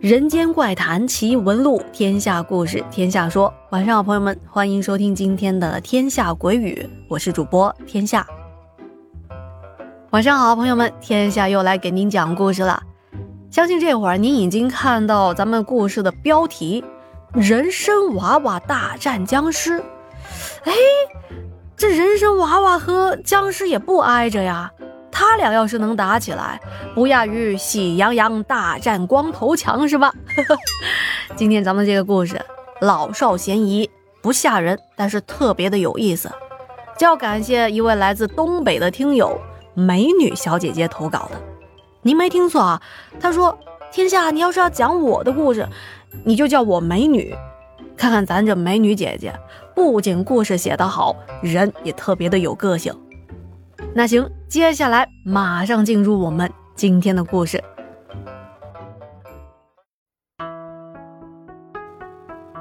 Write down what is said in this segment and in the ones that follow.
人间怪谈奇闻录，天下故事天下说。晚上好，朋友们，欢迎收听今天的《天下鬼语》，我是主播天下。晚上好，朋友们，天下又来给您讲故事了。相信这会儿您已经看到咱们故事的标题：人参娃娃大战僵尸。哎，这人参娃娃和僵尸也不挨着呀。他俩要是能打起来，不亚于喜羊羊大战光头强，是吧？今天咱们这个故事老少咸宜，不吓人，但是特别的有意思。就要感谢一位来自东北的听友美女小姐姐投稿的。您没听错啊，她说：“天下，你要是要讲我的故事，你就叫我美女。看看咱这美女姐姐，不仅故事写得好，人也特别的有个性。”那行，接下来马上进入我们今天的故事。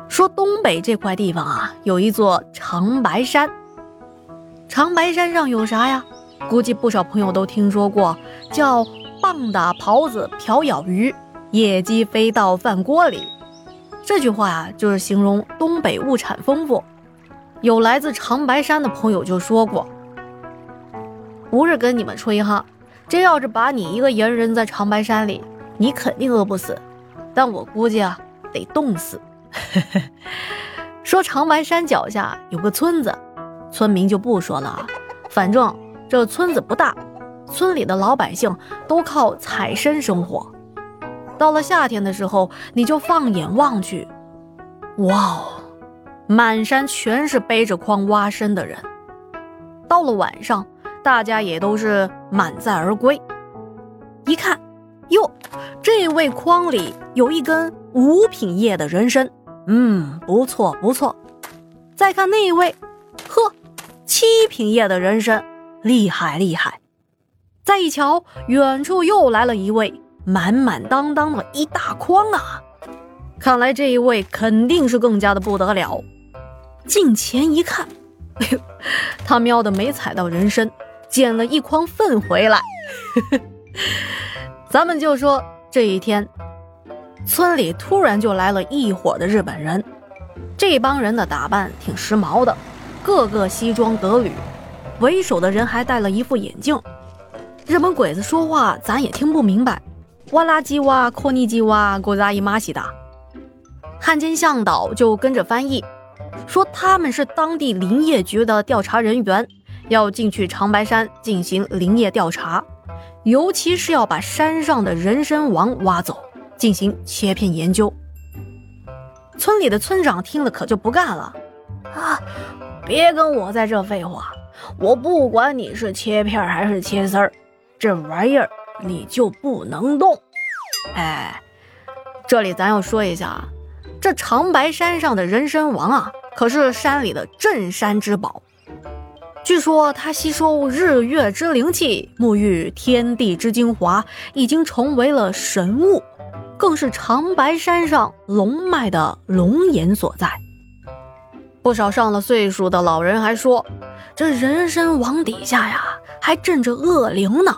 说东北这块地方啊，有一座长白山。长白山上有啥呀？估计不少朋友都听说过，叫“棒打狍子瓢舀鱼，野鸡飞到饭锅里”。这句话呀，就是形容东北物产丰富。有来自长白山的朋友就说过。不是跟你们吹哈，这要是把你一个人扔在长白山里，你肯定饿不死，但我估计啊，得冻死。说长白山脚下有个村子，村民就不说了啊，反正这村子不大，村里的老百姓都靠采参生活。到了夏天的时候，你就放眼望去，哇哦，满山全是背着筐挖参的人。到了晚上。大家也都是满载而归，一看，哟，这位筐里有一根五品叶的人参，嗯，不错不错。再看那位，呵，七品叶的人参，厉害厉害。再一瞧，远处又来了一位，满满当当的一大筐啊！看来这一位肯定是更加的不得了。近前一看，哎呦，他喵的没踩到人参。捡了一筐粪回来，咱们就说这一天，村里突然就来了一伙的日本人。这帮人的打扮挺时髦的，个个西装革履，为首的人还戴了一副眼镜。日本鬼子说话咱也听不明白，哇啦叽哇，阔尼叽哇，古扎伊玛西达。汉奸向导就跟着翻译，说他们是当地林业局的调查人员。要进去长白山进行林业调查，尤其是要把山上的人参王挖走，进行切片研究。村里的村长听了可就不干了，啊，别跟我在这废话，我不管你是切片还是切丝儿，这玩意儿你就不能动。哎，这里咱要说一下啊，这长白山上的人参王啊，可是山里的镇山之宝。据说它吸收日月之灵气，沐浴天地之精华，已经成为了神物，更是长白山上龙脉的龙眼所在。不少上了岁数的老人还说，这人参王底下呀，还镇着恶灵呢。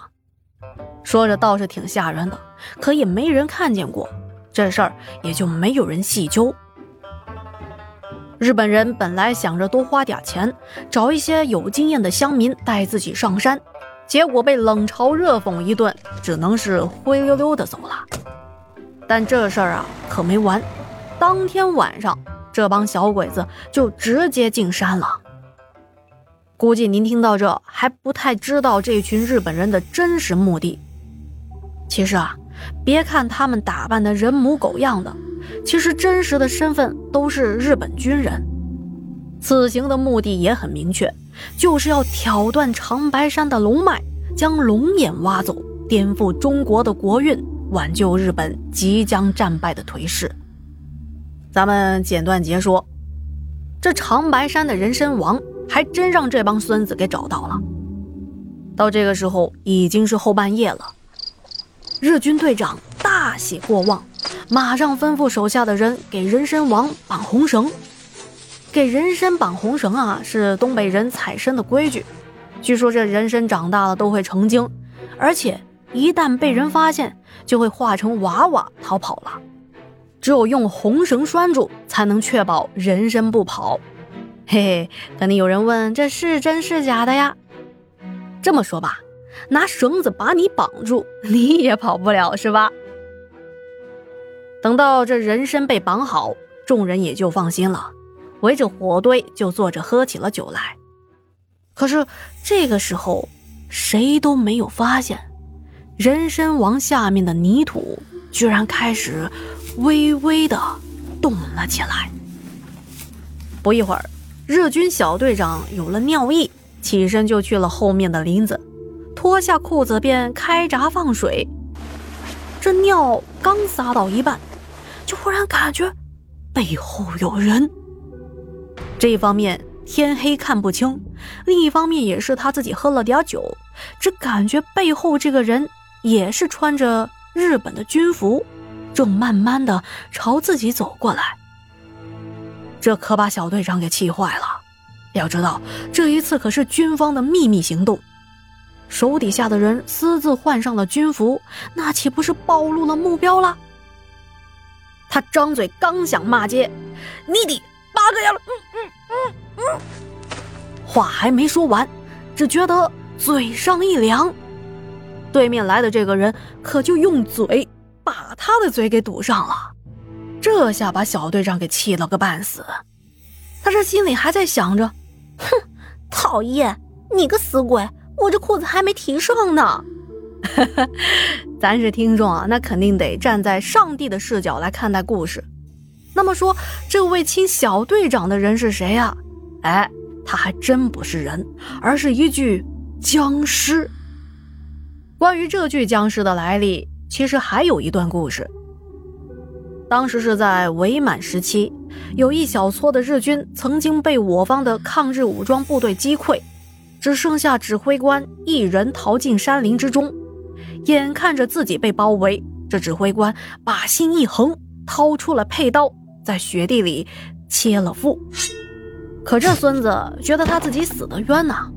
说着倒是挺吓人的，可也没人看见过，这事儿也就没有人细究。日本人本来想着多花点钱，找一些有经验的乡民带自己上山，结果被冷嘲热讽一顿，只能是灰溜溜的走了。但这事儿啊可没完，当天晚上这帮小鬼子就直接进山了。估计您听到这还不太知道这群日本人的真实目的。其实啊，别看他们打扮的人模狗样的。其实真实的身份都是日本军人，此行的目的也很明确，就是要挑断长白山的龙脉，将龙眼挖走，颠覆中国的国运，挽救日本即将战败的颓势。咱们简短截说，这长白山的人参王还真让这帮孙子给找到了。到这个时候已经是后半夜了，日军队长大喜过望。马上吩咐手下的人给人参王绑红绳，给人参绑红绳啊，是东北人采参的规矩。据说这人参长大了都会成精，而且一旦被人发现，就会化成娃娃逃跑了。只有用红绳拴住，才能确保人参不跑。嘿嘿，肯定有人问，这是真是假的呀？这么说吧，拿绳子把你绑住，你也跑不了，是吧？等到这人参被绑好，众人也就放心了，围着火堆就坐着喝起了酒来。可是这个时候，谁都没有发现，人参王下面的泥土居然开始微微的动了起来。不一会儿，日军小队长有了尿意，起身就去了后面的林子，脱下裤子便开闸放水。这尿刚撒到一半。就忽然感觉背后有人，这一方面天黑看不清，另一方面也是他自己喝了点酒，只感觉背后这个人也是穿着日本的军服，正慢慢的朝自己走过来。这可把小队长给气坏了。要知道这一次可是军方的秘密行动，手底下的人私自换上了军服，那岂不是暴露了目标了？他张嘴刚想骂街，你的八个呀了，嗯嗯嗯嗯，话还没说完，只觉得嘴上一凉，对面来的这个人可就用嘴把他的嘴给堵上了，这下把小队长给气了个半死。他这心里还在想着，哼，讨厌，你个死鬼，我这裤子还没提上呢。咱是听众啊，那肯定得站在上帝的视角来看待故事。那么说，这位亲小队长的人是谁呀？哎，他还真不是人，而是一具僵尸。关于这具僵尸的来历，其实还有一段故事。当时是在伪满时期，有一小撮的日军曾经被我方的抗日武装部队击溃，只剩下指挥官一人逃进山林之中。眼看着自己被包围，这指挥官把心一横，掏出了佩刀，在雪地里切了腹。可这孙子觉得他自己死的冤呐，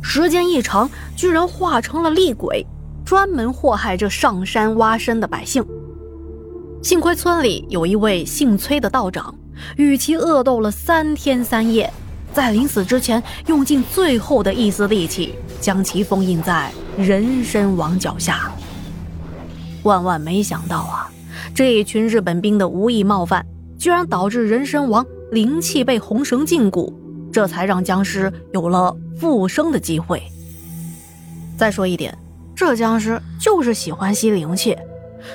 时间一长，居然化成了厉鬼，专门祸害这上山挖参的百姓。幸亏村里有一位姓崔的道长，与其恶斗了三天三夜，在临死之前，用尽最后的一丝力气，将其封印在。人参王脚下，万万没想到啊！这一群日本兵的无意冒犯，居然导致人参王灵气被红绳禁锢，这才让僵尸有了复生的机会。再说一点，这僵尸就是喜欢吸灵气，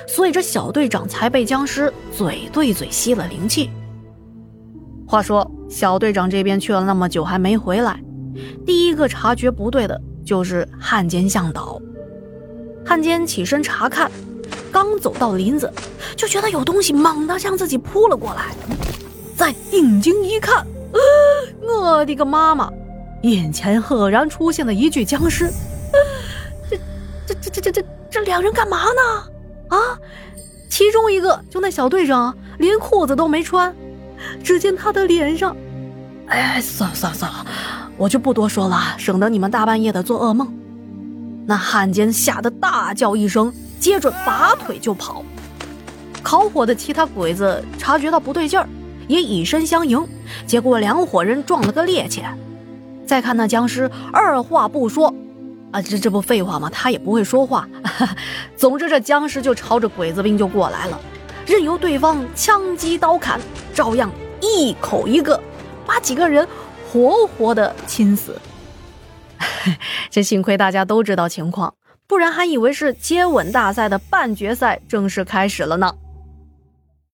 所以这小队长才被僵尸嘴对嘴吸了灵气。话说，小队长这边去了那么久还没回来，第一个察觉不对的。就是汉奸向导，汉奸起身查看，刚走到林子，就觉得有东西猛地向自己扑了过来。再定睛一看，我的个妈妈！眼前赫然出现了一具僵尸。这、这、这、这、这、这、这两人干嘛呢？啊！其中一个就那小队长，连裤子都没穿。只见他的脸上，哎，算了算了算了。我就不多说了，省得你们大半夜的做噩梦。那汉奸吓得大叫一声，接着拔腿就跑。烤火的其他鬼子察觉到不对劲儿，也以身相迎，结果两伙人撞了个趔趄。再看那僵尸，二话不说，啊，这这不废话吗？他也不会说话。总之，这僵尸就朝着鬼子兵就过来了，任由对方枪击刀砍，照样一口一个，把几个人。活活的亲死，这幸亏大家都知道情况，不然还以为是接吻大赛的半决赛正式开始了呢。